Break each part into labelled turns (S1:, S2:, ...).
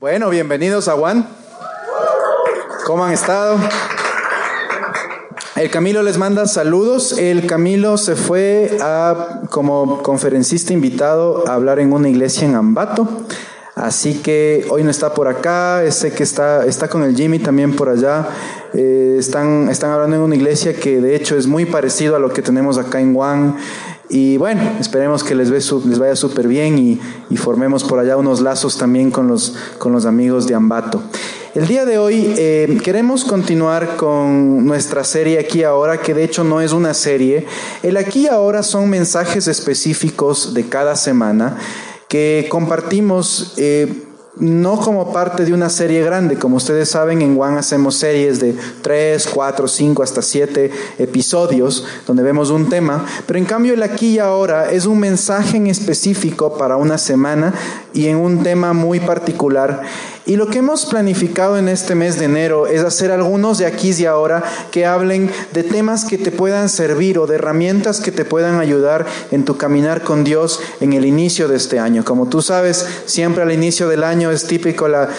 S1: Bueno, bienvenidos a Juan. ¿Cómo han estado? El Camilo les manda saludos. El Camilo se fue a, como conferencista invitado a hablar en una iglesia en Ambato. Así que hoy no está por acá, sé que está, está con el Jimmy también por allá. Eh, están, están hablando en una iglesia que de hecho es muy parecido a lo que tenemos acá en Juan. Y bueno, esperemos que les, les vaya súper bien y, y, formemos por allá unos lazos también con los, con los amigos de Ambato. El día de hoy eh, queremos continuar con nuestra serie aquí ahora, que de hecho no es una serie. El aquí ahora son mensajes específicos de cada semana que compartimos. Eh, no como parte de una serie grande. Como ustedes saben, en One hacemos series de 3, 4, 5, hasta 7 episodios donde vemos un tema. Pero en cambio el aquí y ahora es un mensaje en específico para una semana y en un tema muy particular. Y lo que hemos planificado en este mes de enero es hacer algunos de aquí y ahora que hablen de temas que te puedan servir o de herramientas que te puedan ayudar en tu caminar con Dios en el inicio de este año. Como tú sabes, siempre al inicio del año es típico la,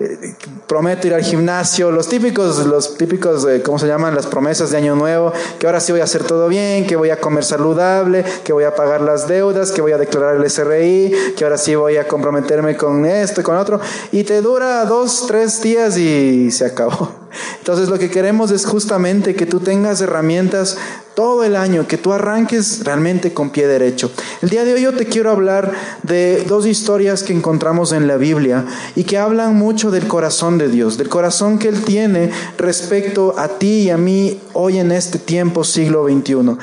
S1: eh, prometo ir al gimnasio, los típicos, los típicos, eh, ¿cómo se llaman? Las promesas de año nuevo, que ahora sí voy a hacer todo bien, que voy a comer saludable, que voy a pagar las deudas, que voy a declarar el SRI, que ahora sí voy a comprometerme con esto con otro, y te dura dos, tres días y se acabó. Entonces lo que queremos es justamente que tú tengas herramientas todo el año, que tú arranques realmente con pie derecho. El día de hoy yo te quiero hablar de dos historias que encontramos en la Biblia y que hablan mucho del corazón de Dios, del corazón que Él tiene respecto a ti y a mí hoy en este tiempo siglo XXI.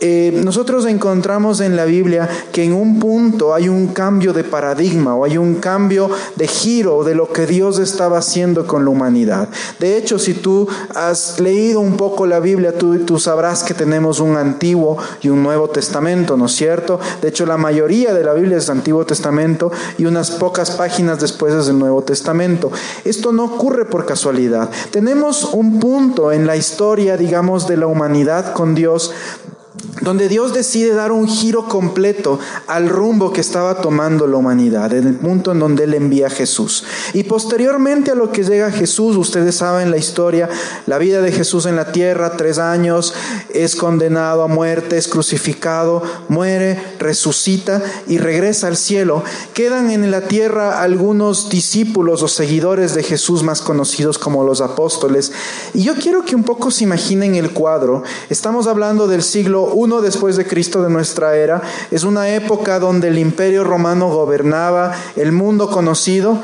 S1: Eh, nosotros encontramos en la Biblia que en un punto hay un cambio de paradigma o hay un cambio de giro de lo que Dios estaba haciendo con la humanidad. De hecho, si tú has leído un poco la Biblia, tú, tú sabrás que tenemos un Antiguo y un Nuevo Testamento, ¿no es cierto? De hecho, la mayoría de la Biblia es Antiguo Testamento y unas pocas páginas después es el Nuevo Testamento. Esto no ocurre por casualidad. Tenemos un punto en la historia, digamos, de la humanidad con Dios donde Dios decide dar un giro completo al rumbo que estaba tomando la humanidad, en el punto en donde Él envía a Jesús. Y posteriormente a lo que llega Jesús, ustedes saben la historia, la vida de Jesús en la tierra, tres años, es condenado a muerte, es crucificado, muere, resucita y regresa al cielo. Quedan en la tierra algunos discípulos o seguidores de Jesús más conocidos como los apóstoles. Y yo quiero que un poco se imaginen el cuadro. Estamos hablando del siglo uno después de Cristo de nuestra era. Es una época donde el imperio romano gobernaba el mundo conocido.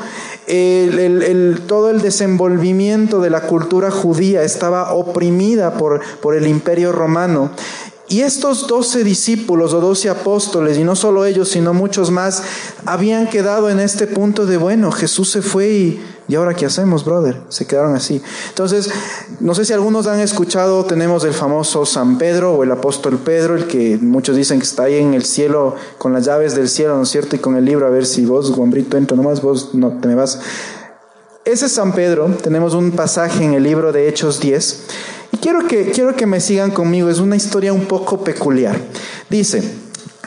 S1: todo el desenvolvimiento de la cultura judía estaba oprimida por, por el imperio romano. Y estos doce discípulos o doce apóstoles, y no solo ellos, sino muchos más, habían quedado en este punto de, bueno, Jesús se fue y ¿Y ahora qué hacemos, brother? Se quedaron así. Entonces, no sé si algunos han escuchado, tenemos el famoso San Pedro o el apóstol Pedro, el que muchos dicen que está ahí en el cielo con las llaves del cielo, ¿no es cierto? Y con el libro, a ver si vos, Gombrito, entra nomás, vos no te me vas. Ese San Pedro, tenemos un pasaje en el libro de Hechos 10, y quiero que, quiero que me sigan conmigo, es una historia un poco peculiar. Dice,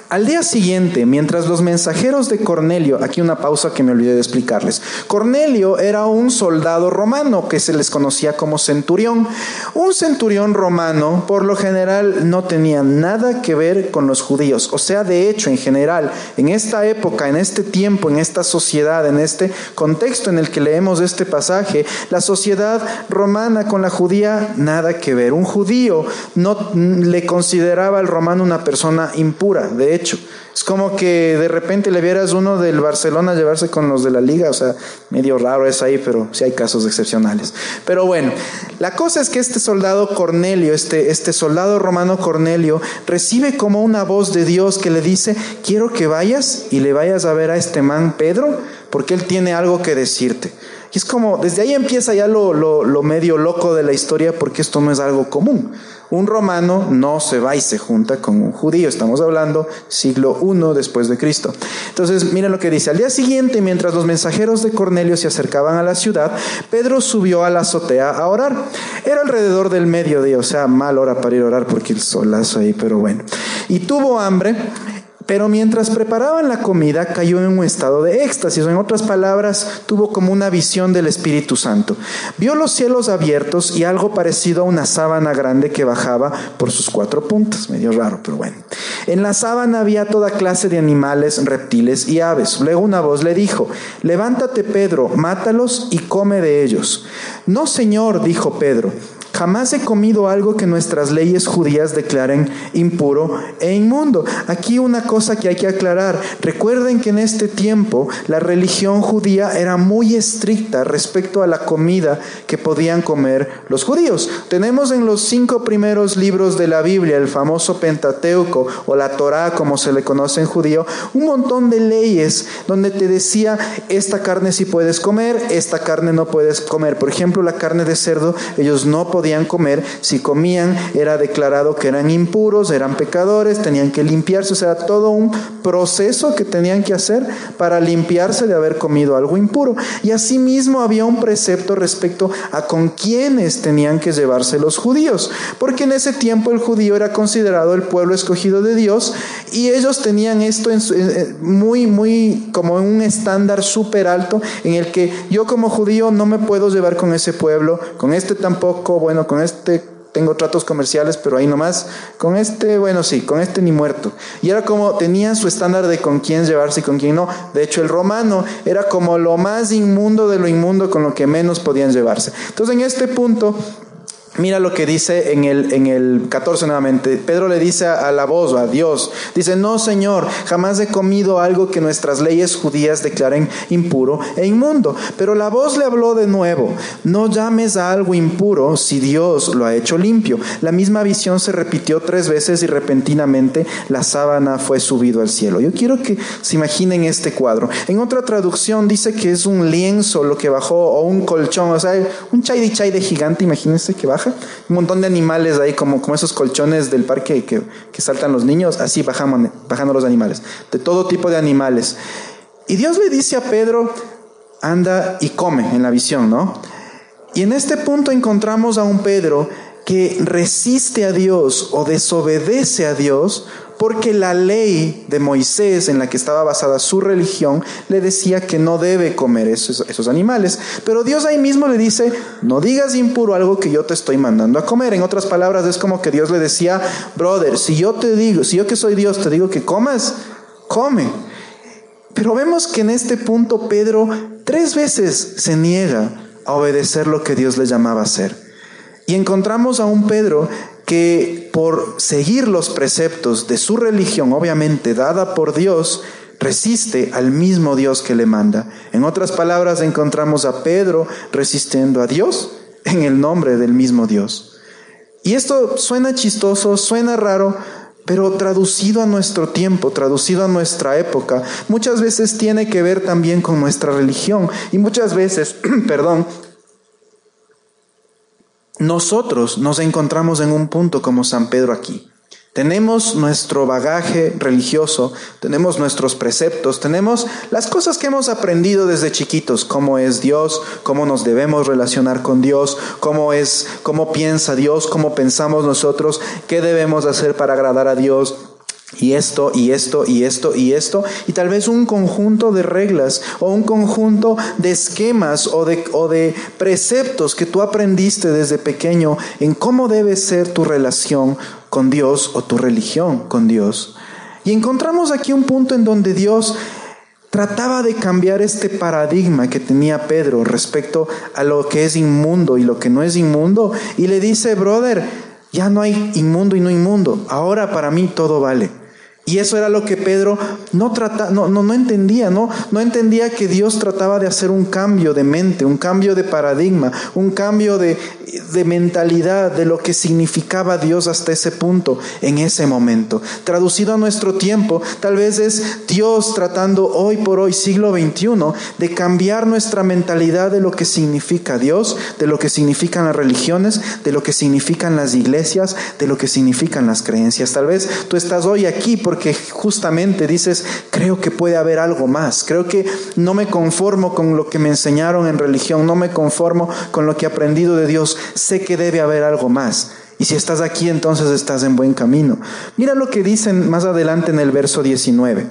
S1: al día siguiente, mientras los mensajeros de Cornelio, aquí una pausa que me olvidé de explicarles, Cornelio era un soldado romano que se les conocía como centurión. Un centurión romano por lo general no tenía nada que ver con los judíos. O sea, de hecho, en general, en esta época, en este tiempo, en esta sociedad, en este contexto en el que leemos este pasaje, la sociedad romana con la judía, nada que ver. Un judío no le consideraba al romano una persona impura. De hecho. Es como que de repente le vieras uno del Barcelona llevarse con los de la liga, o sea, medio raro es ahí, pero sí hay casos excepcionales. Pero bueno, la cosa es que este soldado Cornelio, este, este soldado romano Cornelio, recibe como una voz de Dios que le dice, quiero que vayas y le vayas a ver a este man Pedro, porque él tiene algo que decirte. Y es como, desde ahí empieza ya lo, lo medio loco de la historia, porque esto no es algo común. Un romano no se va y se junta con un judío. Estamos hablando siglo I después de Cristo. Entonces, miren lo que dice. Al día siguiente, mientras los mensajeros de Cornelio se acercaban a la ciudad, Pedro subió a la azotea a orar. Era alrededor del mediodía, o sea, mal hora para ir a orar porque el solazo ahí, pero bueno. Y tuvo hambre Pero mientras preparaban la comida cayó en un estado de éxtasis, o en otras palabras, tuvo como una visión del Espíritu Santo. Vio los cielos abiertos y algo parecido a una sábana grande que bajaba por sus cuatro puntas, medio raro, pero bueno. En la sábana había toda clase de animales, reptiles y aves. Luego una voz le dijo, levántate Pedro, mátalos y come de ellos. No, Señor, dijo Pedro Jamás he comido algo que nuestras leyes judías declaren impuro e inmundo. Aquí una cosa que hay que aclarar. Recuerden que en este tiempo la religión judía era muy estricta respecto a la comida que podían comer los judíos. Tenemos en los cinco primeros libros de la Biblia, el famoso Pentateuco o la Torá como se le conoce en judío, un montón de leyes donde te decía esta carne sí puedes comer, esta carne no puedes comer. Por ejemplo, la carne de cerdo, ellos no podían comer, si comían era declarado que eran impuros, eran pecadores, tenían que limpiarse, o sea, todo un proceso que tenían que hacer para limpiarse de haber comido algo impuro. Y asimismo había un precepto respecto a con quiénes tenían que llevarse los judíos, porque en ese tiempo el judío era considerado el pueblo escogido de Dios y ellos tenían esto muy, muy como un estándar súper alto en el que yo como judío no me puedo llevar con ese pueblo, con este tampoco, bueno, con este tengo tratos comerciales, pero ahí nomás, con este, bueno, sí, con este ni muerto. Y era como, tenían su estándar de con quién llevarse y con quién no. De hecho, el romano era como lo más inmundo de lo inmundo con lo que menos podían llevarse. Entonces, en este punto, Mira lo que dice en el, en el 14 nuevamente. Pedro le dice a la voz, a Dios, dice, no Señor, jamás he comido algo que nuestras leyes judías declaren impuro e inmundo. Pero la voz le habló de nuevo, no llames a algo impuro si Dios lo ha hecho limpio. La misma visión se repitió tres veces y repentinamente la sábana fue subido al cielo. Yo quiero que se imaginen este cuadro. En otra traducción dice que es un lienzo lo que bajó o un colchón, o sea, un chay de chay de gigante, imagínense que baja un montón de animales ahí, como, como esos colchones del parque que, saltan los niños, así bajamos, bajando los animales, de todo tipo de animales. Y Dios le dice a Pedro, anda y come en la visión, ¿no? Y en este punto encontramos a un Pedro que resiste a Dios o desobedece a Dios porque la ley de Moisés en la que estaba basada su religión le decía que no debe comer esos, animales. Pero Dios ahí mismo le dice, no digas impuro algo que yo te estoy mandando a comer. En otras palabras, es como que Dios le decía, brother, si yo te digo, si yo que soy Dios te digo que comas, come. Pero vemos que en este punto Pedro tres veces se niega a obedecer lo que Dios le llamaba a hacer. Y encontramos a un Pedro que por seguir los preceptos de su religión, obviamente dada por Dios, resiste al mismo Dios que le manda. En otras palabras, encontramos a Pedro resistiendo a Dios en el nombre del mismo Dios. Y esto suena chistoso, suena raro, pero traducido a nuestro tiempo, traducido a nuestra época, muchas veces tiene que ver también con nuestra religión y muchas veces, perdón, nosotros nos encontramos en un punto como San Pedro aquí. Tenemos nuestro bagaje religioso, tenemos nuestros preceptos, tenemos las cosas que hemos aprendido desde chiquitos, cómo es Dios, cómo nos debemos relacionar con Dios, cómo es, cómo piensa Dios, cómo pensamos nosotros, qué debemos hacer para agradar a Dios, y esto, y esto, y esto, y esto, y tal vez un conjunto de reglas o un conjunto de esquemas o de, o de preceptos que tú aprendiste desde pequeño en cómo debe ser tu relación con Dios o tu religión con Dios. Y encontramos aquí un punto en donde Dios trataba de cambiar este paradigma que tenía Pedro respecto a lo que es inmundo y lo que no es inmundo, y le dice, brother, ya no hay inmundo y no inmundo. Ahora para mí todo vale. Y eso era lo que Pedro no, trata, no, no, no, entendía, ¿no? No entendía que Dios trataba de hacer un cambio de mente, un cambio de paradigma, un cambio de, de mentalidad de lo que significaba Dios hasta ese punto, en ese momento. Traducido a nuestro tiempo, tal vez es Dios tratando hoy por hoy, siglo XXI, de cambiar nuestra mentalidad de lo que significa Dios, de lo que significan las religiones, de lo que significan las iglesias, de lo que significan las creencias. Tal vez tú estás hoy aquí por que justamente dices, creo que puede haber algo más, creo que no me conformo con lo que me enseñaron en religión, no me conformo con lo que he aprendido de Dios, sé que debe haber algo más. Y si estás aquí, entonces estás en buen camino. Mira lo que dicen más adelante en el verso 19.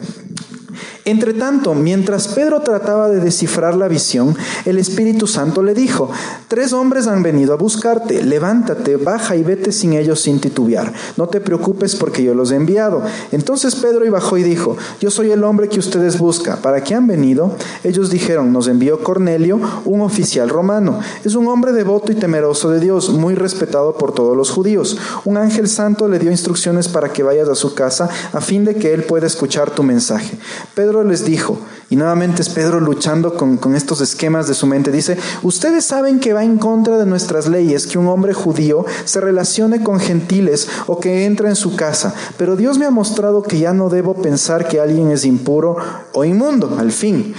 S1: Entre tanto, mientras Pedro trataba de descifrar la visión, el Espíritu Santo le dijo, tres hombres han venido a buscarte, levántate, baja y vete sin ellos sin titubear. No te preocupes porque yo los he enviado. Entonces Pedro y bajó y dijo, yo soy el hombre que ustedes buscan. ¿Para qué han venido? Ellos dijeron, nos envió Cornelio, un oficial romano. Es un hombre devoto y temeroso de Dios, muy respetado por todos los judíos. Un ángel santo le dio instrucciones para que vayas a su casa a fin de que él pueda escuchar tu mensaje. Pedro les dijo, y nuevamente es Pedro luchando con, con, estos esquemas de su mente, dice, ustedes saben que va en contra de nuestras leyes que un hombre judío se relacione con gentiles o que entre en su casa, pero Dios me ha mostrado que ya no debo pensar que alguien es impuro o inmundo, al fin.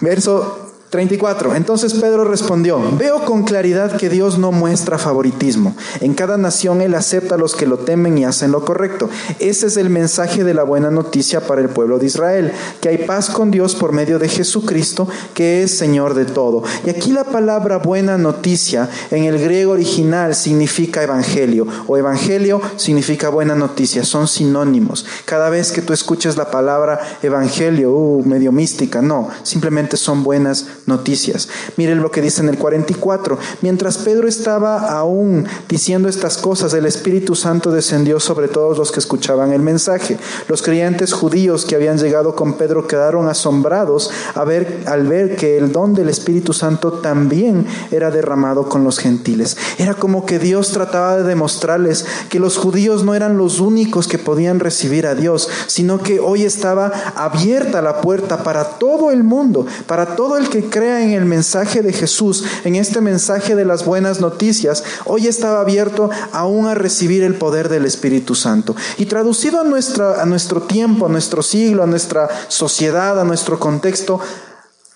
S1: Verso 34. Entonces Pedro respondió, veo con claridad que Dios no muestra favoritismo. En cada nación Él acepta a los que lo temen y hacen lo correcto. Ese es el mensaje de la buena noticia para el pueblo de Israel, que hay paz con Dios por medio de Jesucristo, que es Señor de todo. Y aquí la palabra buena noticia en el griego original significa evangelio, o evangelio significa buena noticia, son sinónimos. Cada vez que tú escuches la palabra evangelio, uh, medio mística, no, simplemente son buenas noticias. Miren lo que dice en el 44. Mientras Pedro estaba aún diciendo estas cosas, el Espíritu Santo descendió sobre todos los que escuchaban el mensaje. Los creyentes judíos que habían llegado con Pedro quedaron asombrados al ver que el don del Espíritu Santo también era derramado con los gentiles. Era como que Dios trataba de demostrarles que los judíos no eran los únicos que podían recibir a Dios, sino que hoy estaba abierta la puerta para todo el mundo, para todo el que crea en el mensaje de Jesús, en este mensaje de las buenas noticias, hoy estaba abierto aún a recibir el poder del Espíritu Santo. Y traducido a, nuestra, a nuestro tiempo, a nuestro siglo, a nuestra sociedad, a nuestro contexto,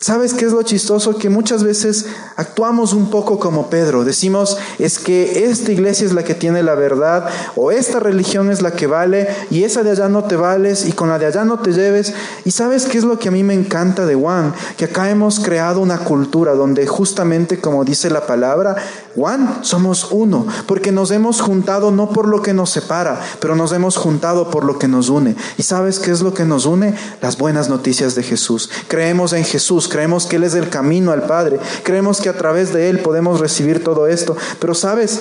S1: ¿Sabes qué es lo chistoso? Que muchas veces actuamos un poco como Pedro. Decimos, es que esta iglesia es la que tiene la verdad, o esta religión es la que vale, y esa de allá no te vales, y con la de allá no te lleves. Y sabes qué es lo que a mí me encanta de Juan? Que acá hemos creado una cultura donde justamente, como dice la palabra, Juan, somos uno, porque nos hemos juntado no por lo que nos separa, pero nos hemos juntado por lo que nos une. ¿Y sabes qué es lo que nos une? Las buenas noticias de Jesús. Creemos en Jesús creemos que Él es el camino al Padre, creemos que a través de Él podemos recibir todo esto. Pero sabes,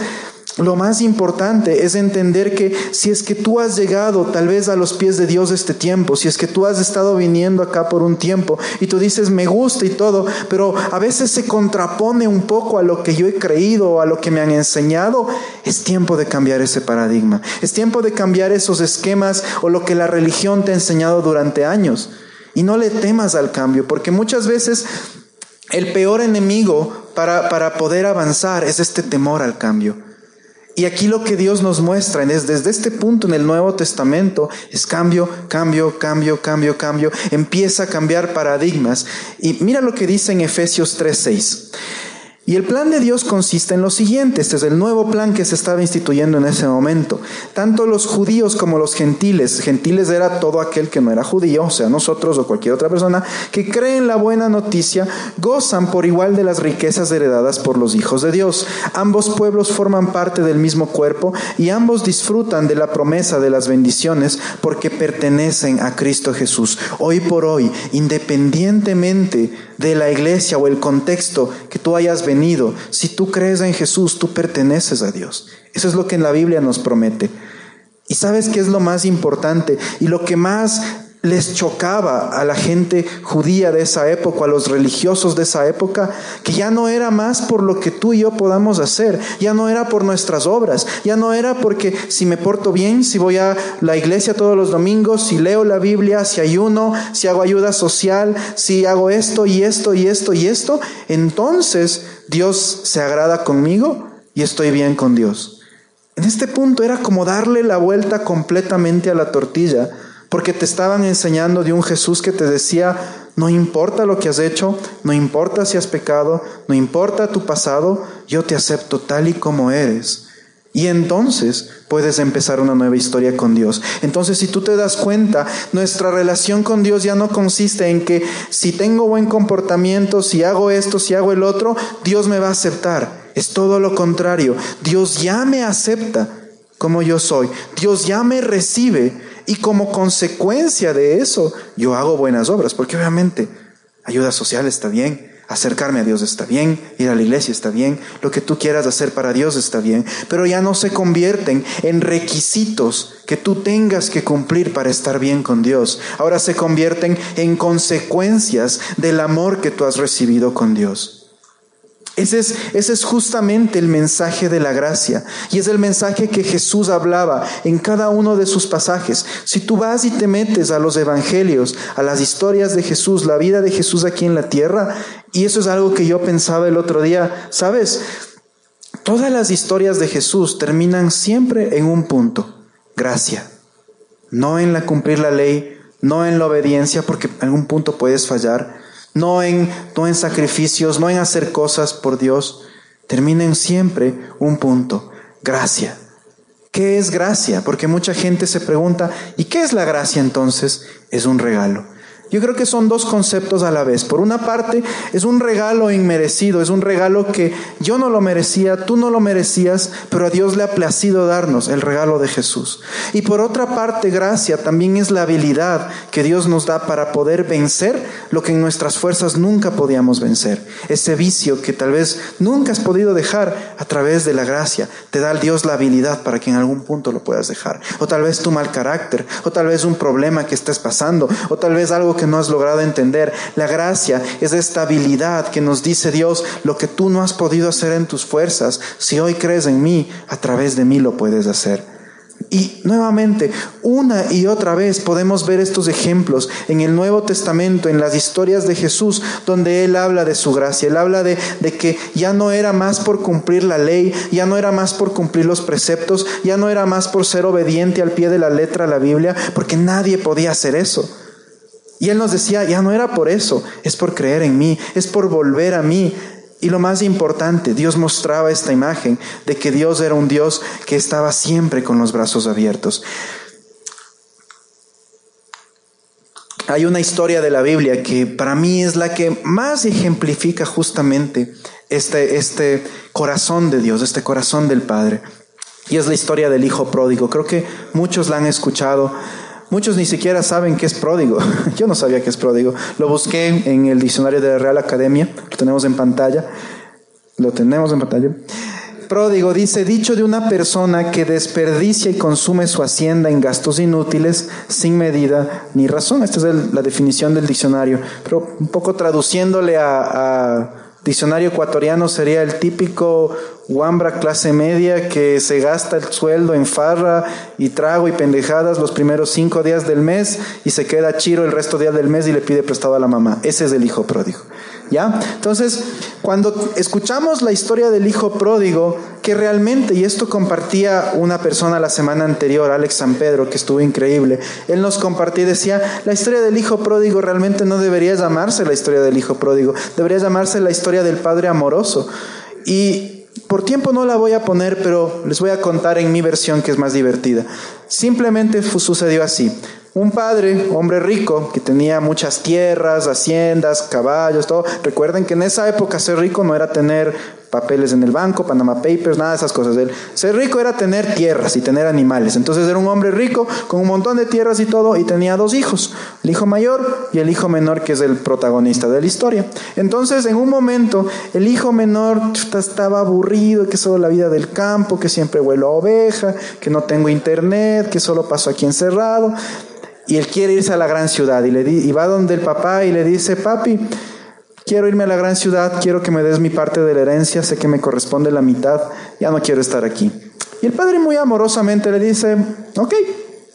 S1: lo más importante es entender que si es que tú has llegado tal vez a los pies de Dios este tiempo, si es que tú has estado viniendo acá por un tiempo y tú dices me gusta y todo, pero a veces se contrapone un poco a lo que yo he creído o a lo que me han enseñado, es tiempo de cambiar ese paradigma, es tiempo de cambiar esos esquemas o lo que la religión te ha enseñado durante años. Y no le temas al cambio, porque muchas veces el peor enemigo para, para poder avanzar es este temor al cambio. Y aquí lo que Dios nos muestra es desde este punto en el Nuevo Testamento es cambio, cambio, cambio, cambio, cambio. Empieza a cambiar paradigmas. Y mira lo que dice en Efesios 3:6. Y el plan de Dios consiste en lo siguiente, este es el nuevo plan que se estaba instituyendo en ese momento. Tanto los judíos como los gentiles, gentiles era todo aquel que no era judío, o sea, nosotros o cualquier otra persona, que cree en la buena noticia, gozan por igual de las riquezas heredadas por los hijos de Dios. Ambos pueblos forman parte del mismo cuerpo y ambos disfrutan de la promesa de las bendiciones porque pertenecen a Cristo Jesús. Hoy por hoy, independientemente de la iglesia o el contexto que tú hayas venido, si tú crees en Jesús, tú perteneces a Dios. Eso es lo que en la Biblia nos promete. Y sabes qué es lo más importante y lo que más les chocaba a la gente judía de esa época, a los religiosos de esa época, que ya no era más por lo que tú y yo podamos hacer, ya no era por nuestras obras, ya no era porque si me porto bien, si voy a la iglesia todos los domingos, si leo la Biblia, si ayuno, si hago ayuda social, si hago esto y esto y esto y esto, entonces Dios se agrada conmigo y estoy bien con Dios. En este punto era como darle la vuelta completamente a la tortilla porque te estaban enseñando de un Jesús que te decía, no importa lo que has hecho, no importa si has pecado, no importa tu pasado, yo te acepto tal y como eres. Y entonces puedes empezar una nueva historia con Dios. Entonces, si tú te das cuenta, nuestra relación con Dios ya no consiste en que si tengo buen comportamiento, si hago esto, si hago el otro, Dios me va a aceptar. Es todo lo contrario. Dios ya me acepta como yo soy. Dios ya me recibe y como consecuencia de eso yo hago buenas obras, porque obviamente ayuda social está bien, acercarme a Dios está bien, ir a la iglesia está bien, lo que tú quieras hacer para Dios está bien, pero ya no se convierten en requisitos que tú tengas que cumplir para estar bien con Dios. Ahora se convierten en consecuencias del amor que tú has recibido con Dios. Ese es, es, justamente el mensaje de la gracia y es el mensaje que Jesús hablaba en cada uno de sus pasajes. Si tú vas y te metes a los evangelios, a las historias de Jesús, la vida de Jesús aquí en la tierra, y eso es algo que yo pensaba el otro día, ¿sabes? Todas las historias de Jesús terminan siempre en un punto, gracia, no en la cumplir la ley, no en la obediencia, porque en algún punto puedes fallar, no en, no en sacrificios, no en hacer cosas por Dios, terminen siempre un punto, gracia. ¿Qué es gracia? Porque mucha gente se pregunta, ¿y qué es la gracia entonces? Es un regalo. Yo creo que son dos conceptos a la vez. Por una parte, es un regalo inmerecido, es un regalo que yo no lo merecía, tú no lo merecías, pero a Dios le ha placido darnos el regalo de Jesús. Y por otra parte, gracia también es la habilidad que Dios nos da para poder vencer lo que en nuestras fuerzas nunca podíamos vencer. Ese vicio que tal vez nunca has podido dejar a través de la gracia, te da Dios la habilidad para que en algún punto lo puedas dejar. O tal vez tu mal carácter, o tal vez un problema que estés pasando, o tal vez algo que no has logrado entender. La gracia es esta habilidad que nos dice Dios, lo que tú no has podido hacer en tus fuerzas, si hoy crees en mí, a través de mí lo puedes hacer. Y nuevamente, una y otra vez podemos ver estos ejemplos en el Nuevo Testamento, en las historias de Jesús, donde Él habla de su gracia, Él habla de, de, que ya no era más por cumplir la ley, ya no era más por cumplir los preceptos, ya no era más por ser obediente al pie de la letra a la Biblia, porque nadie podía hacer eso. Y Él nos decía, ya no era por eso, es por creer en mí, es por volver a mí. Y lo más importante, Dios mostraba esta imagen de que Dios era un Dios que estaba siempre con los brazos abiertos. Hay una historia de la Biblia que para mí es la que más ejemplifica justamente este, este corazón de Dios, este corazón del Padre. Y es la historia del Hijo Pródigo. Creo que muchos la han escuchado. Muchos ni siquiera saben qué es pródigo. Yo no sabía qué es pródigo. Lo busqué en el diccionario de la Real Academia. Lo tenemos en pantalla. Lo tenemos en pantalla. Pródigo dice, dicho de una persona que desperdicia y consume su hacienda en gastos inútiles, sin medida ni razón. Esta es la definición del diccionario. Pero un poco traduciéndole a diccionario ecuatoriano sería el típico Wambra clase media que se gasta el sueldo en farra y trago y pendejadas los primeros cinco días del mes y se queda chiro el resto días del mes y le pide prestado a la mamá. Ese es el hijo pródigo. ¿Ya? Entonces, cuando escuchamos la historia del hijo pródigo, que realmente, y esto compartía una persona la semana anterior, Alex San Pedro, que estuvo increíble, él nos compartía y decía, la historia del hijo pródigo realmente no debería llamarse la historia del hijo pródigo, debería llamarse la historia del padre amoroso. Y por tiempo no la voy a poner, pero les voy a contar en mi versión que es más divertida. Simplemente sucedió así. Un padre, hombre rico, que tenía muchas tierras, haciendas, caballos, todo. Recuerden que en esa época ser rico no era tener papeles en el banco, Panama Papers, nada de esas cosas. ser rico era tener tierras y tener animales. Entonces era un hombre rico con un montón de tierras y todo y tenía dos hijos, el hijo mayor y el hijo menor que es el protagonista de la historia. Entonces en un momento el hijo menor estaba aburrido, que solo la vida del campo, que siempre vuelo a oveja, que no tengo internet, que solo paso aquí encerrado. Y él quiere irse a la gran ciudad y, le y va donde el papá y le dice, papi, quiero irme a la gran ciudad, quiero que me des mi parte de la herencia, sé que me corresponde la mitad, ya no quiero estar aquí. Y el padre muy amorosamente le dice, ok,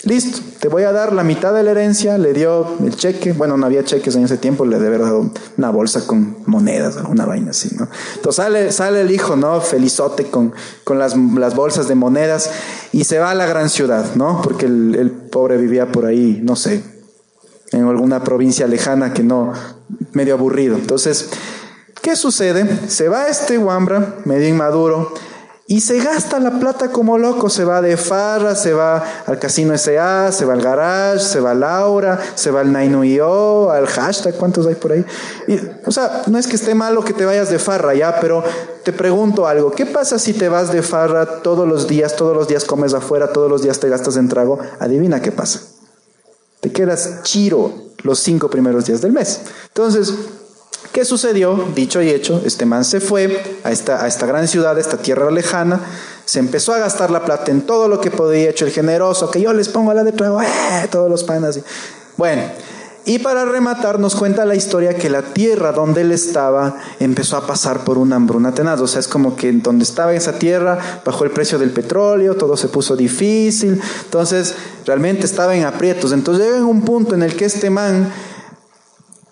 S1: listo, te voy a dar la mitad de la herencia, le dio el cheque, bueno, no había cheques en ese tiempo, le debe haber dado una bolsa con monedas, alguna vaina así, ¿no? Entonces sale, sale el hijo, ¿no? Felizote con, con las, las, bolsas de monedas y se va a la gran ciudad, ¿no? Porque el, el pobre vivía por ahí, no sé, en alguna provincia lejana que no, medio aburrido. Entonces, ¿qué sucede? Se va este Wambra, medio inmaduro, Y se gasta la plata como loco, se va de farra, se va al casino SA, se va al garage, se va a Laura, se va al Nainu.io, al hashtag, ¿cuántos hay por ahí? o sea, no es que esté malo que te vayas de farra ya, pero te pregunto algo, ¿qué pasa si te vas de farra todos los días, todos los días comes afuera, todos los días te gastas en trago? Adivina qué pasa. Te quedas chiro los cinco primeros días del mes. Entonces, ¿Qué sucedió? Dicho y hecho, este man se fue a esta, a esta gran ciudad, a esta tierra lejana, se empezó a gastar la plata en todo lo que podía, hecho el generoso, que yo les pongo a la de trago, ¡eh! todos los panas. Bueno, y para rematar nos cuenta la historia que la tierra donde él estaba empezó a pasar por una hambruna tenaz. O sea, es como que donde estaba esa tierra bajó el precio del petróleo, todo se puso difícil. Entonces, realmente estaba en aprietos. Entonces llega en un punto en el que este man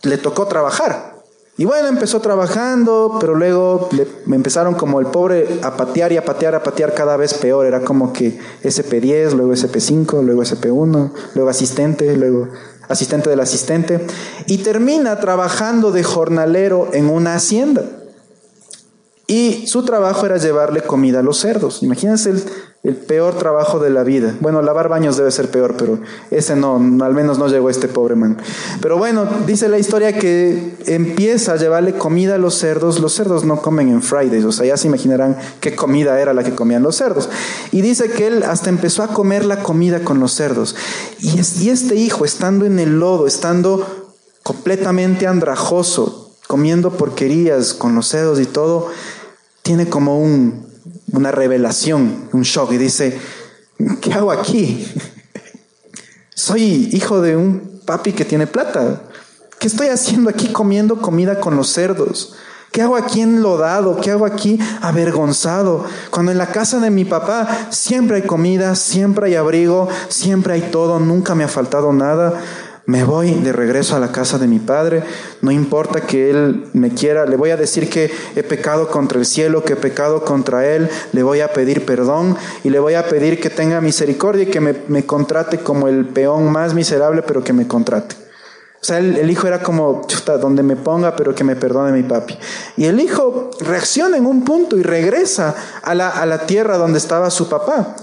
S1: le tocó trabajar. Y bueno, empezó trabajando, pero luego me empezaron como el pobre a patear y a patear, a patear cada vez peor. Era como que SP10, luego SP5, luego SP1, luego asistente, luego asistente del asistente. Y termina trabajando de jornalero en una hacienda. Y su trabajo era llevarle comida a los cerdos. Imagínense el, el peor trabajo de la vida. Bueno, lavar baños debe ser peor, pero ese no, al menos no llegó este pobre man. Pero bueno, dice la historia que empieza a llevarle comida a los cerdos. Los cerdos no comen en Fridays, o sea, ya se imaginarán qué comida era la que comían los cerdos. Y dice que él hasta empezó a comer la comida con los cerdos. Y, y este hijo, estando en el lodo, estando completamente andrajoso, comiendo porquerías con los cerdos y todo, tiene como un, una revelación, un shock y dice, ¿qué hago aquí? Soy hijo de un papi que tiene plata. ¿Qué estoy haciendo aquí comiendo comida con los cerdos? ¿Qué hago aquí enlodado? ¿Qué hago aquí avergonzado? Cuando en la casa de mi papá siempre hay comida, siempre hay abrigo, siempre hay todo, nunca me ha faltado nada me voy de regreso a la casa de mi padre, no importa que él me quiera, le voy a decir que he pecado contra el cielo, que he pecado contra él, le voy a pedir perdón y le voy a pedir que tenga misericordia y que me, contrate como el peón más miserable, pero que me contrate. O sea, el, hijo era como, chuta, donde me ponga, pero que me perdone mi papi. Y el hijo reacciona en un punto y regresa a la, a la tierra donde estaba su papá.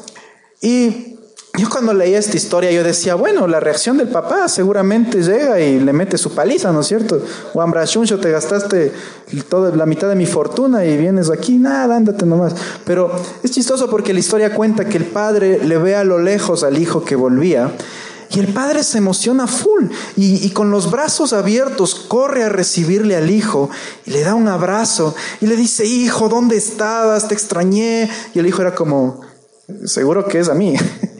S1: Y yo cuando leía esta historia yo decía, bueno, la reacción del papá seguramente llega y le mete su paliza, ¿no es cierto? Juan Brashuncho, te gastaste toda la mitad de mi fortuna y vienes aquí, nada, ándate nomás. Pero es chistoso porque la historia cuenta que el padre le ve a lo lejos al hijo que volvía y el padre se emociona full y, y, con los brazos abiertos corre a recibirle al hijo y le da un abrazo y le dice, hijo, ¿dónde estabas? Te extrañé. Y el hijo era como, seguro que es a mí.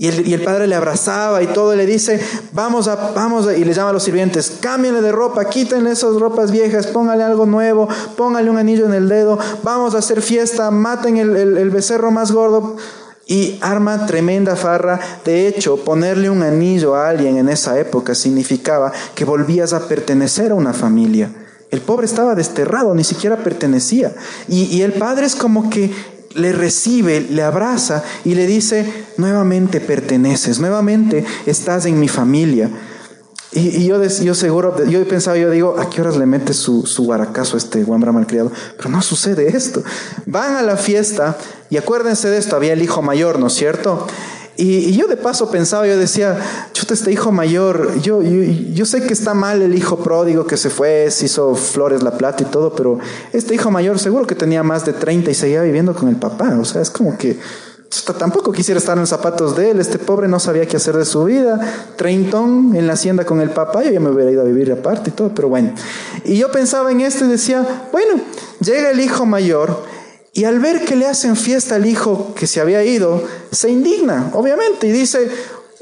S1: Y el, padre le abrazaba y todo, y le dice, vamos a, vamos y le llama a los sirvientes, cámbienle de ropa, quítenle esas ropas viejas, póngale algo nuevo, póngale un anillo en el dedo, vamos a hacer fiesta, maten el, el becerro más gordo. Y arma tremenda farra. De hecho, ponerle un anillo a alguien en esa época significaba que volvías a pertenecer a una familia. El pobre estaba desterrado, ni siquiera pertenecía. Y el padre es como que le recibe, le abraza y le dice, nuevamente perteneces, nuevamente estás en mi familia. Y, yo, yo seguro, yo he pensado, yo digo, ¿a qué horas le mete su, su guaracazo a este guambra malcriado? Pero no sucede esto. Van a la fiesta y acuérdense de esto, había el hijo mayor, ¿no es cierto? Y, yo de paso pensaba, yo decía, chuta, este hijo mayor, yo, yo, sé que está mal el hijo pródigo que se fue, se hizo flores la plata y todo, pero este hijo mayor seguro que tenía más de 30 y seguía viviendo con el papá. O sea, es como que tampoco quisiera estar en los zapatos de él. Este pobre no sabía qué hacer de su vida. Treintón en la hacienda con el papá, yo ya me hubiera ido a vivir aparte y todo, pero bueno. Y yo pensaba en esto y decía, bueno, llega el hijo mayor y al ver que le hacen fiesta al hijo que se había ido, se indigna, obviamente, y dice,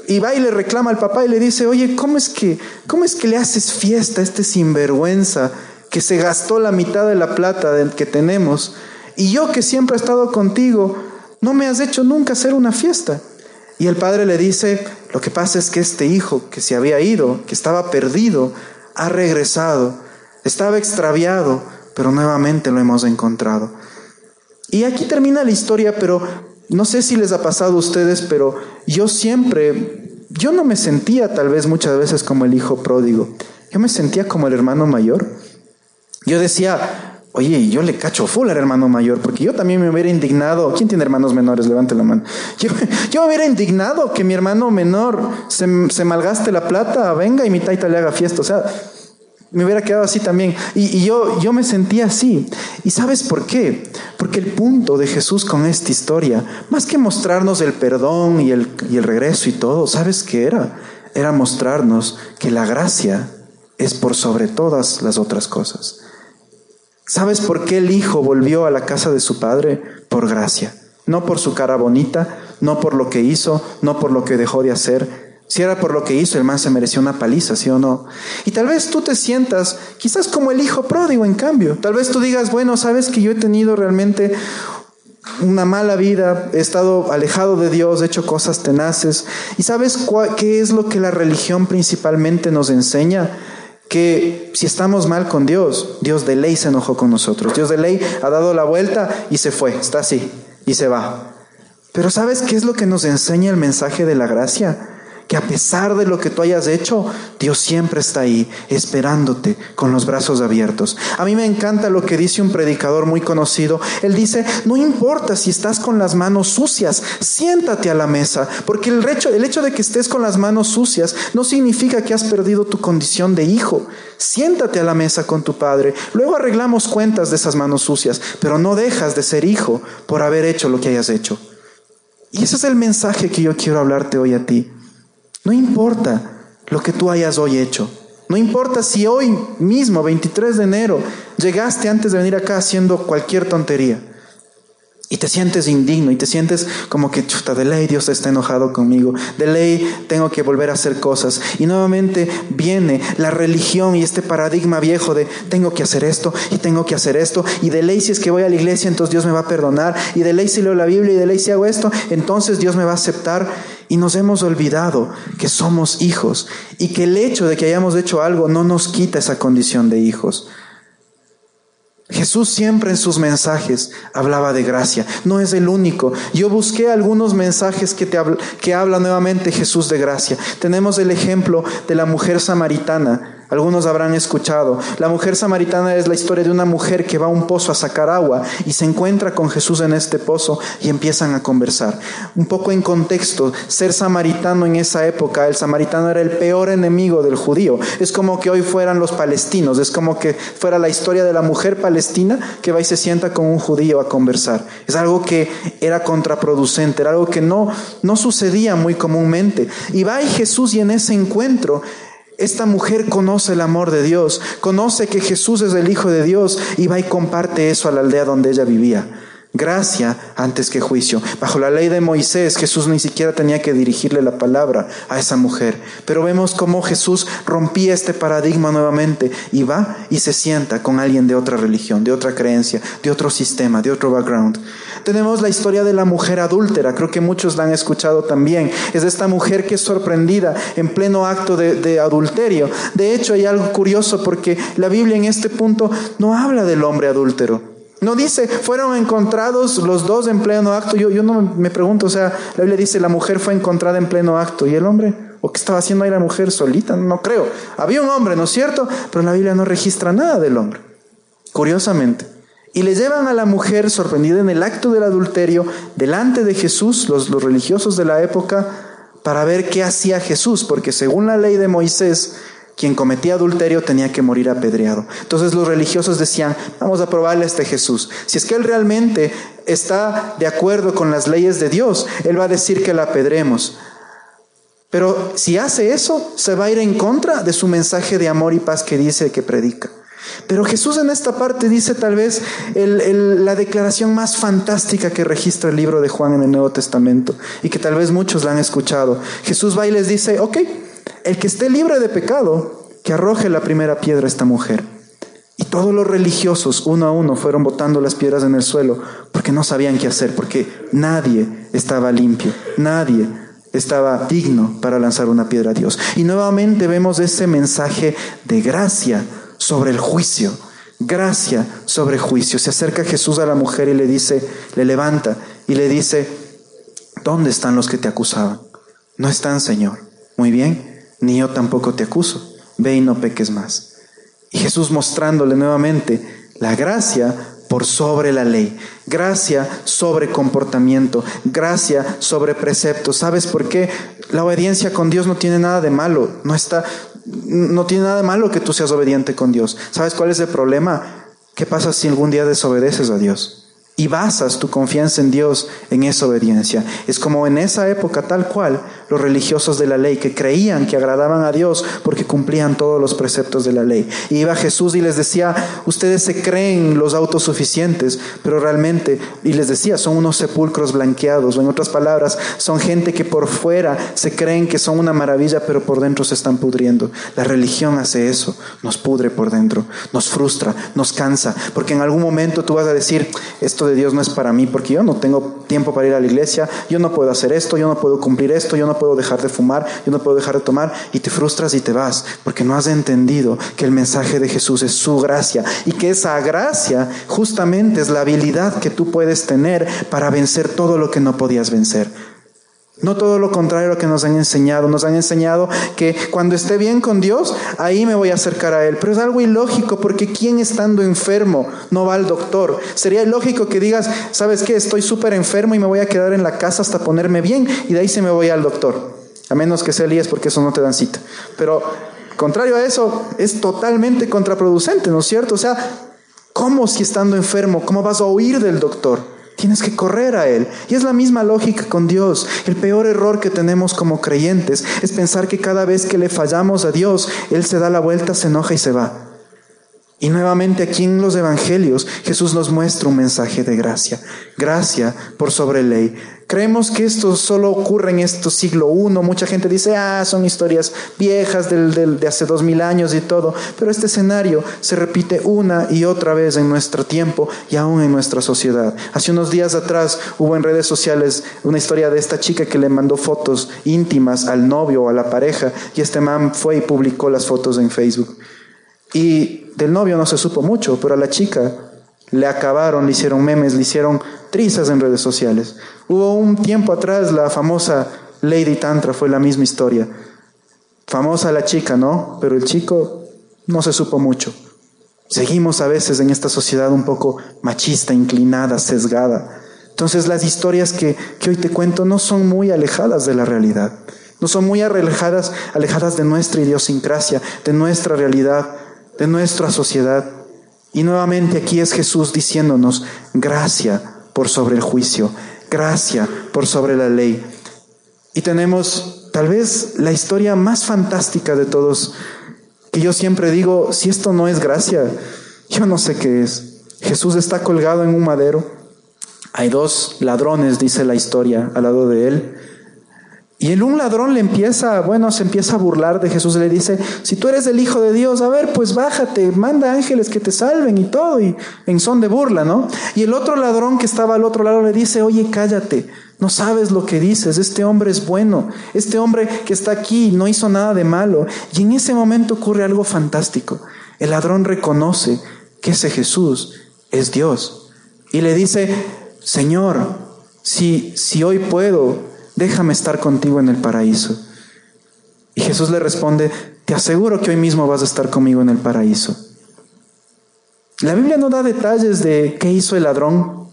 S1: y va y le reclama al papá y le dice, oye, ¿cómo es que, cómo es que le haces fiesta a este sinvergüenza que se gastó la mitad de la plata que tenemos? Y yo que siempre he estado contigo, no me has hecho nunca hacer una fiesta. Y el padre le dice, lo que pasa es que este hijo que se había ido, que estaba perdido, ha regresado, estaba extraviado, pero nuevamente lo hemos encontrado. Y aquí termina la historia, pero no sé si les ha pasado a ustedes, pero yo siempre, yo no me sentía tal vez muchas veces como el hijo pródigo, yo me sentía como el hermano mayor. Yo decía, Oye, yo le cacho full al hermano mayor, porque yo también me hubiera indignado. ¿Quién tiene hermanos menores? Levante la mano. Yo, me hubiera indignado que mi hermano menor se, se, malgaste la plata, venga y mi taita le haga fiesta. O sea, me hubiera quedado así también. Y, yo, yo me sentía así. ¿Y sabes por qué? Porque el punto de Jesús con esta historia, más que mostrarnos el perdón y el, y el regreso y todo, ¿sabes qué era? Era mostrarnos que la gracia es por sobre todas las otras cosas. ¿Sabes por qué el hijo volvió a la casa de su padre? Por gracia. No por su cara bonita, no por lo que hizo, no por lo que dejó de hacer, si era por lo que hizo, el man se mereció una paliza, ¿sí o no? Y tal vez tú te sientas quizás como el hijo pródigo, en cambio. Tal vez tú digas, bueno, sabes que yo he tenido realmente una mala vida, he estado alejado de Dios, he hecho cosas tenaces. ¿Y sabes qué es lo que la religión principalmente nos enseña? Que si estamos mal con Dios, Dios de ley se enojó con nosotros. Dios de ley ha dado la vuelta y se fue, está así, y se va. Pero ¿sabes qué es lo que nos enseña el mensaje de la gracia? Que a pesar de lo que tú hayas hecho, Dios siempre está ahí, esperándote con los brazos abiertos. A mí me encanta lo que dice un predicador muy conocido. Él dice, no importa si estás con las manos sucias, siéntate a la mesa, porque el hecho, de que estés con las manos sucias no significa que has perdido tu condición de hijo. Siéntate a la mesa con tu padre. Luego arreglamos cuentas de esas manos sucias, pero no dejas de ser hijo por haber hecho lo que hayas hecho. Y ese es el mensaje que yo quiero hablarte hoy a ti. No importa lo que tú hayas hoy hecho. No importa si hoy mismo, 23 de enero, llegaste antes de venir acá haciendo cualquier tontería y te sientes indigno y te sientes como que chuta, de ley Dios está enojado conmigo, de ley tengo que volver a hacer cosas. Y nuevamente viene la religión y este paradigma viejo de tengo que hacer esto y tengo que hacer esto y de ley si es que voy a la iglesia entonces Dios me va a perdonar y de ley si leo la Biblia y de ley si hago esto entonces Dios me va a aceptar y nos hemos olvidado que somos hijos y que el hecho de que hayamos hecho algo no nos quita esa condición de hijos. Jesús siempre en sus mensajes hablaba de gracia. No es el único. Yo busqué algunos mensajes que, te que habla nuevamente Jesús de gracia. Tenemos el ejemplo de la mujer samaritana algunos habrán escuchado. La mujer samaritana es la historia de una mujer que va a un pozo a sacar agua y se encuentra con Jesús en este pozo y empiezan a conversar. Un poco en contexto, ser samaritano en esa época, el samaritano era el peor enemigo del judío. Es como que hoy fueran los palestinos, es como que fuera la historia de la mujer palestina que va y se sienta con un judío a conversar. Es algo que era contraproducente, era algo que no, no sucedía muy comúnmente. Y va y Jesús y en ese encuentro esta mujer conoce el amor de Dios, conoce que Jesús es el Hijo de Dios y va y comparte eso a la aldea donde ella vivía. Gracia antes que juicio. Bajo la ley de Moisés, Jesús ni siquiera tenía que dirigirle la palabra a esa mujer. Pero vemos cómo Jesús rompía este paradigma nuevamente y va y se sienta con alguien de otra religión, de otra creencia, de otro sistema, de otro background. Tenemos la historia de la mujer adúltera, creo que muchos la han escuchado también. Es esta mujer que es sorprendida en pleno acto de, de, adulterio. De hecho, hay algo curioso porque la Biblia en este punto no habla del hombre adúltero. No dice, fueron encontrados los dos en pleno acto. Yo, yo no me pregunto, o sea, la Biblia dice, la mujer fue encontrada en pleno acto. ¿Y el hombre? ¿O qué estaba haciendo ahí la mujer solita? No creo. Había un hombre, ¿no es cierto? Pero la Biblia no registra nada del hombre. Curiosamente. Y le llevan a la mujer sorprendida en el acto del adulterio delante de Jesús, los, los religiosos de la época, para ver qué hacía Jesús, porque según la ley de Moisés, quien cometía adulterio tenía que morir apedreado. Entonces los religiosos decían, vamos a probarle a este Jesús. Si es que él realmente está de acuerdo con las leyes de Dios, él va a decir que la apedremos. Pero si hace eso, se va a ir en contra de su mensaje de amor y paz que dice que predica. Pero Jesús en esta parte dice tal vez la declaración más fantástica que registra el libro de Juan en el Nuevo Testamento y que tal vez muchos la han escuchado. Jesús va y les dice, ok, el que esté libre de pecado, que arroje la primera piedra a esta mujer. Y todos los religiosos, uno a uno, fueron botando las piedras en el suelo porque no sabían qué hacer, porque nadie estaba limpio, nadie estaba digno para lanzar una piedra a Dios. Y nuevamente vemos ese mensaje de gracia sobre el juicio. Gracia sobre juicio. Se acerca Jesús a la mujer y le dice, le levanta y le dice, ¿dónde están los que te acusaban? No están, Señor. Muy bien, ni yo tampoco te acuso. Ve y no peques más. Y Jesús mostrándole nuevamente La gracia por sobre la ley, gracia sobre comportamiento, gracia sobre preceptos. ¿Sabes por qué? La obediencia con Dios no tiene nada de malo, no está no tiene nada de malo que tú seas obediente con Dios. ¿Sabes cuál es el problema? ¿Qué pasa si algún día desobedeces a Dios? y basas tu confianza en Dios en esa obediencia. Es como en esa época tal cual los religiosos de la ley que creían que agradaban a Dios porque cumplían todos los preceptos de la ley. Y iba Jesús y les decía, ustedes se creen los autosuficientes, pero realmente, y les decía, son unos sepulcros blanqueados, o en otras palabras, son gente que por fuera se creen que son una maravilla, pero por dentro se están pudriendo. La religión hace eso, nos pudre por dentro, nos frustra, nos cansa, porque en algún momento tú vas a decir, esto de Dios no es para mí porque yo no tengo tiempo para ir a la iglesia, yo no puedo hacer esto, yo no puedo cumplir esto, yo no puedo dejar de fumar, yo no puedo dejar de tomar y te frustras y te vas porque no has entendido que el mensaje de Jesús es su gracia y que esa gracia justamente es la habilidad que tú puedes tener para vencer todo lo que no podías vencer. No todo lo contrario a lo que nos han enseñado. Nos han enseñado que cuando esté bien con Dios, ahí me voy a acercar a Él. Pero es algo ilógico porque ¿quién estando enfermo no va al doctor? Sería ilógico que digas, ¿sabes qué? Estoy súper enfermo y me voy a quedar en la casa hasta ponerme bien y de ahí se me voy al doctor. A menos que sea Elías porque eso no te dan cita. Pero contrario a eso, es totalmente contraproducente, ¿no es cierto? O sea, ¿cómo si estando enfermo, cómo vas a huir del doctor? Tienes que correr a Él. Y es la misma lógica con Dios. El peor error que tenemos como creyentes es pensar que cada vez que le fallamos a Dios, Él se da la vuelta, se enoja y se va. Y nuevamente aquí en los Evangelios Jesús nos muestra un mensaje de gracia. Gracia por sobre ley. Creemos que esto solo ocurre en este siglo I. Mucha gente dice, ah, son historias viejas del, de hace dos mil años y todo. Pero este escenario se repite una y otra vez en nuestro tiempo y aún en nuestra sociedad. Hace unos días atrás hubo en redes sociales una historia de esta chica que le mandó fotos íntimas al novio o a la pareja y este man fue y publicó las fotos en Facebook. Y del novio no se supo mucho, pero a la chica le acabaron, le hicieron memes, le hicieron trizas en redes sociales. Hubo un tiempo atrás la famosa Lady Tantra, fue la misma historia. Famosa la chica, ¿no? Pero el chico no se supo mucho. Seguimos a veces en esta sociedad un poco machista, inclinada, sesgada. Entonces las historias que, que hoy te cuento no son muy alejadas de la realidad. No son muy alejadas, alejadas de nuestra idiosincrasia, de nuestra realidad, de nuestra sociedad. Y nuevamente aquí es Jesús diciéndonos, gracia por sobre el juicio, gracia por sobre la ley. Y tenemos tal vez la historia más fantástica de todos, que yo siempre digo, si esto no es gracia, yo no sé qué es. Jesús está colgado en un madero, hay dos ladrones, dice la historia, al lado de él, y el un ladrón le empieza, bueno, se empieza a burlar de Jesús le dice, si tú eres el Hijo de Dios, a ver, pues bájate, manda ángeles que te salven y todo, y en son de burla, ¿no? Y el otro ladrón que estaba al otro lado le dice, oye, cállate, no sabes lo que dices, este hombre es bueno, este hombre que está aquí no hizo nada de malo. Y en ese momento ocurre algo fantástico. El ladrón reconoce que ese Jesús es Dios. Y le dice, Señor, si, si hoy puedo, déjame estar contigo en el paraíso. Y Jesús le responde, te aseguro que hoy mismo vas a estar conmigo en el paraíso. La Biblia no da detalles de qué hizo el ladrón.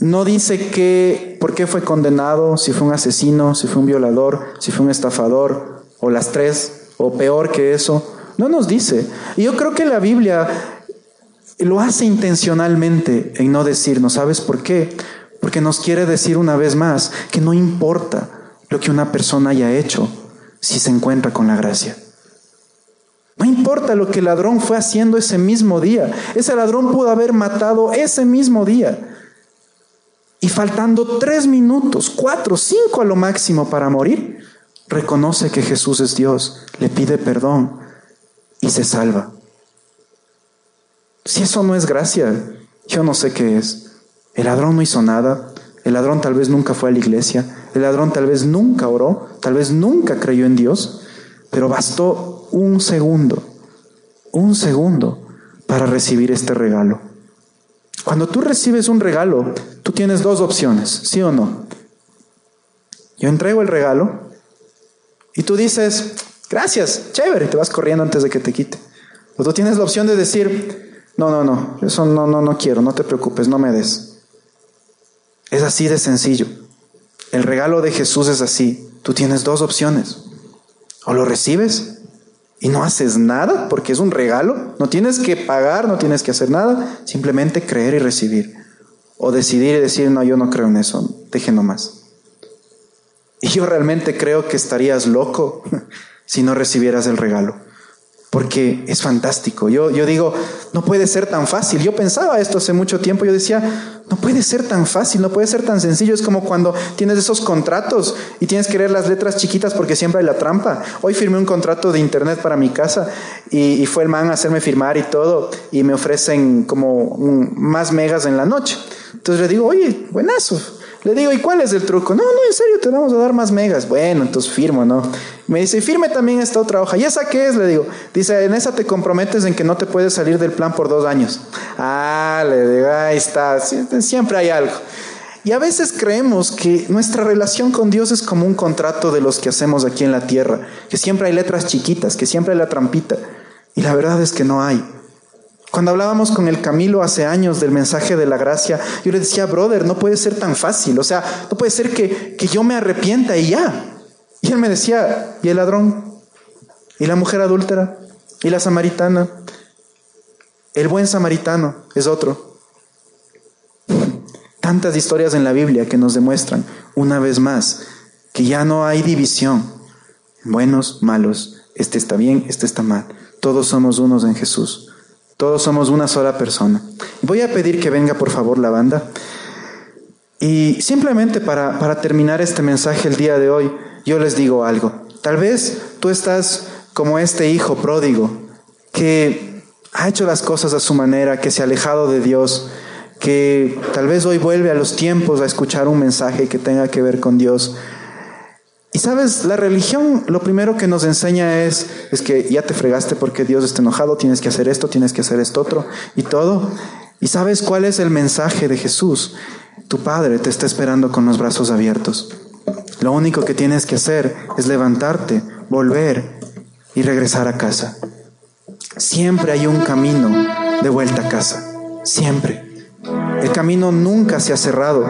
S1: No dice que, por qué fue condenado, si fue un asesino, si fue un violador, si fue un estafador, o las tres, o peor que eso. No nos dice. Y yo creo que la Biblia lo hace intencionalmente en no decirnos, ¿sabes por qué? Porque nos quiere decir una vez más que no importa lo que una persona haya hecho si se encuentra con la gracia. No importa lo que el ladrón fue haciendo ese mismo día. Ese ladrón pudo haber matado ese mismo día. Y faltando tres minutos, cuatro, cinco a lo máximo para morir, reconoce que Jesús es Dios, le pide perdón y se salva. Si eso no es gracia, yo no sé qué es. El ladrón no hizo nada, el ladrón tal vez nunca fue a la iglesia, el ladrón tal vez nunca oró, tal vez nunca creyó en Dios, pero bastó un segundo, un segundo para recibir este regalo. Cuando tú recibes un regalo, tú tienes dos opciones, ¿sí o no? Yo entrego el regalo y tú dices, gracias, chévere, te vas corriendo antes de que te quite. O tú tienes la opción de decir, No, no, no, eso no, no, no quiero, no te preocupes, no me des. Es así de sencillo. El regalo de Jesús es así. Tú tienes dos opciones. O lo recibes y no haces nada porque es un regalo. No tienes que pagar, no tienes que hacer nada. Simplemente creer y recibir. O decidir y decir, no, yo no creo en eso, deje nomás. Y yo realmente creo que estarías loco si no recibieras el regalo porque es fantástico. Yo, yo digo, no puede ser tan fácil. Yo pensaba esto hace mucho tiempo, yo decía, no puede ser tan fácil, no puede ser tan sencillo. Es como cuando tienes esos contratos y tienes que leer las letras chiquitas porque siempre hay la trampa. Hoy firmé un contrato de internet para mi casa y, fue el man a hacerme firmar y todo y me ofrecen como más megas en la noche. Entonces le digo, oye, buenazo. Le digo, ¿y cuál es el truco? No, no, en serio, te vamos a dar más megas. Bueno, entonces firmo, ¿no? Me dice, firme también esta otra hoja. ¿Y esa qué es? Le digo. Dice, en esa te comprometes en que no te puedes salir del plan por dos años. Ah, le digo, ahí está. Siempre hay algo. Y a veces creemos que nuestra relación con Dios es como un contrato de los que hacemos aquí en la tierra, que siempre hay letras chiquitas, que siempre hay la trampita. Y la verdad es que no hay. Cuando hablábamos con el Camilo hace años del mensaje de la gracia, yo le decía, brother, no puede ser tan fácil. O sea, no puede ser que, que yo me arrepienta y ya. Y él me decía, ¿y el ladrón? ¿Y la mujer adúltera? ¿Y la samaritana? El buen samaritano es otro. Tantas historias en la Biblia que nos demuestran, una vez más, que ya no hay división. Buenos, malos, este está bien, este está mal. Todos somos unos en Jesús. Todos somos una sola persona. Voy a pedir que venga por favor la banda. Y simplemente para, para terminar este mensaje el día de hoy, yo les digo algo. Tal vez tú estás como este hijo pródigo que ha hecho las cosas a su manera, que se ha alejado de Dios, que tal vez hoy vuelve a los tiempos a escuchar un mensaje que tenga que ver con Dios. Y sabes, la religión lo primero que nos enseña es, es que ya te fregaste porque Dios está enojado, tienes que hacer esto, tienes que hacer esto otro y todo. ¿Y sabes cuál es el mensaje de Jesús? Tu Padre te está esperando con los brazos abiertos. Lo único que tienes que hacer es levantarte, volver y regresar a casa. Siempre hay un camino de vuelta a casa. Siempre. El camino nunca se ha cerrado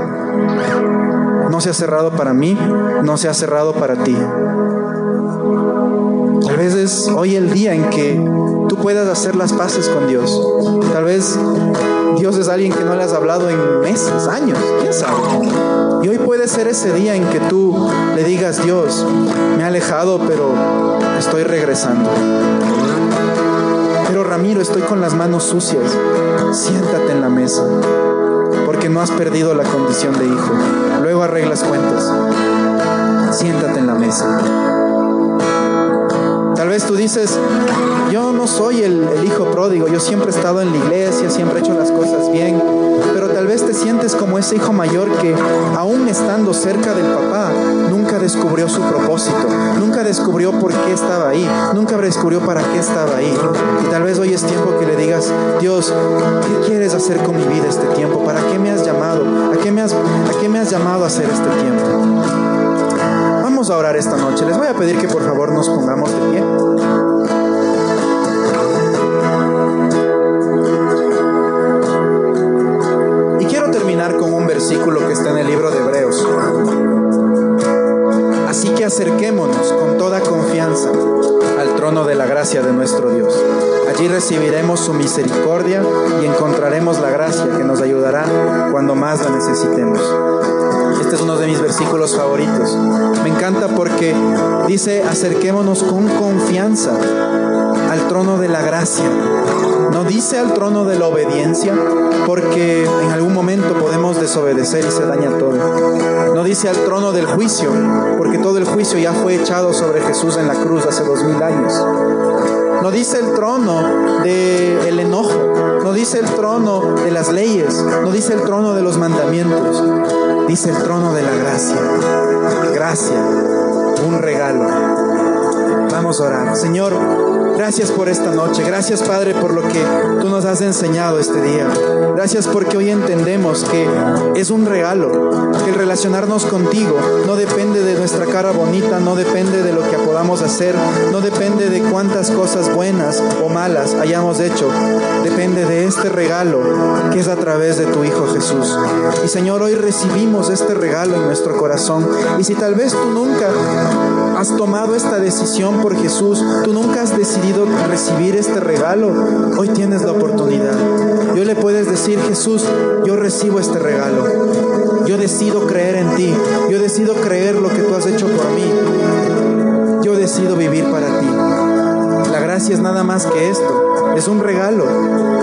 S1: no se ha cerrado para mí, no se ha cerrado para ti. Tal vez es hoy el día en que tú puedas hacer las paces con Dios. Tal vez Dios es alguien que no le has hablado en meses, años, quién sabe. Y hoy puede ser ese día en que tú le digas, Dios, me he alejado, pero estoy regresando. Pero Ramiro, estoy con las manos sucias. Siéntate en la mesa porque no has perdido la condición de hijo. Luego dices, yo no soy el, hijo pródigo, yo siempre he estado en la iglesia, siempre he hecho las cosas bien, pero tal vez te sientes como ese hijo mayor que aún estando cerca del papá, nunca descubrió su propósito, nunca descubrió por qué estaba ahí, nunca descubrió para qué estaba ahí. Y tal vez hoy es tiempo que le digas, Dios, ¿qué quieres hacer con mi vida este tiempo? ¿Para qué me has llamado? ¿A qué me has, a qué me has llamado a hacer este tiempo? A orar esta noche. Les voy a pedir que por favor nos pongamos de pie. Y quiero terminar con un versículo que está en el libro de Hebreos. Así que acerquémonos con toda confianza al trono de la gracia de nuestro Dios. Allí recibiremos su misericordia y encontraremos la gracia que nos ayudará cuando más la necesitemos. Este es uno de mis versículos favoritos. Me encanta porque dice, acerquémonos con confianza al trono de la gracia. No dice al trono de la obediencia, porque en algún momento podemos desobedecer y se daña todo. No dice al trono del juicio, porque todo el juicio ya fue echado sobre Jesús en la cruz hace dos mil años. No dice el trono del enojo, no dice el trono de las leyes, no dice el trono de los mandamientos, dice el trono de la gracia. Gracia, un regalo. Vamos a orar. Señor, Gracias por esta noche. Gracias, Padre, por lo que tú nos has enseñado este día. Gracias porque hoy entendemos que es un regalo, que el relacionarnos contigo no depende de nuestra cara bonita, no depende de lo que podamos hacer, no depende de cuántas cosas buenas o malas hayamos hecho. Depende de este regalo que es a través de tu Hijo Jesús. Y Señor, hoy recibimos este regalo en nuestro corazón. Y si tal vez tú nunca has tomado esta decisión por Jesús, tú nunca has decidido recibir este regalo, hoy tienes la oportunidad. Yo le puedes decir, Jesús, yo recibo este regalo. Yo decido creer en ti. Yo decido creer lo que tú has hecho por mí. Yo decido vivir para ti. La gracia es nada más que esto. Es un regalo.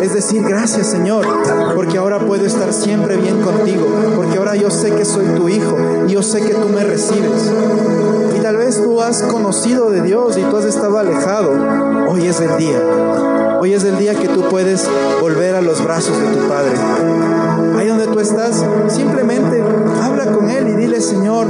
S1: Es decir, gracias Señor, porque ahora puedo estar siempre bien contigo, porque ahora yo sé que soy tu hijo y yo sé que tú me recibes. Tal vez tú has conocido de Dios y tú has estado alejado. Hoy es el día. Hoy es el día que tú puedes volver a los brazos de tu Padre. Ahí donde tú estás, simplemente habla con Él y dile, Señor,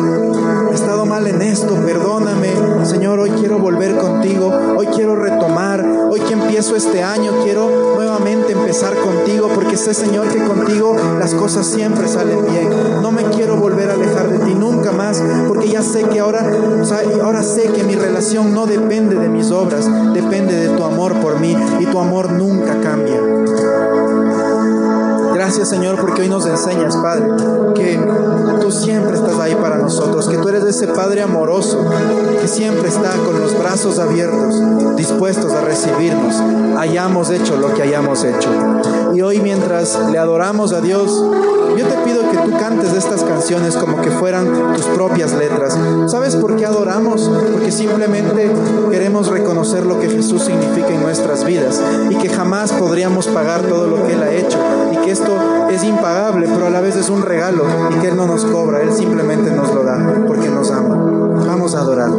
S1: he estado mal en esto, perdóname. Señor, hoy quiero volver contigo, hoy quiero retomar, hoy que empiezo este año, quiero nuevamente empezar contigo, porque sé, Señor, que contigo las cosas siempre salen bien. No me quiero volver a alejar de ti nunca más, porque ya sé que ahora, ahora sé que mi relación no depende de mis obras, depende de tu amor por mí y tu amor nunca cambia. Gracias Señor porque hoy nos enseñas, Padre, que tú siempre estás ahí para nosotros, que tú eres ese Padre amoroso, que siempre está con los brazos abiertos, dispuestos a recibirnos, hayamos hecho lo que hayamos hecho. Y hoy mientras le adoramos a Dios, que tú cantes estas canciones como que fueran tus propias letras. ¿Sabes por qué adoramos? Porque simplemente queremos reconocer lo que Jesús significa en nuestras vidas y que jamás podríamos pagar todo lo que Él ha hecho y que esto es impagable, pero a la vez es un regalo y que Él no nos cobra, Él simplemente nos lo da porque nos ama. Vamos a adorar.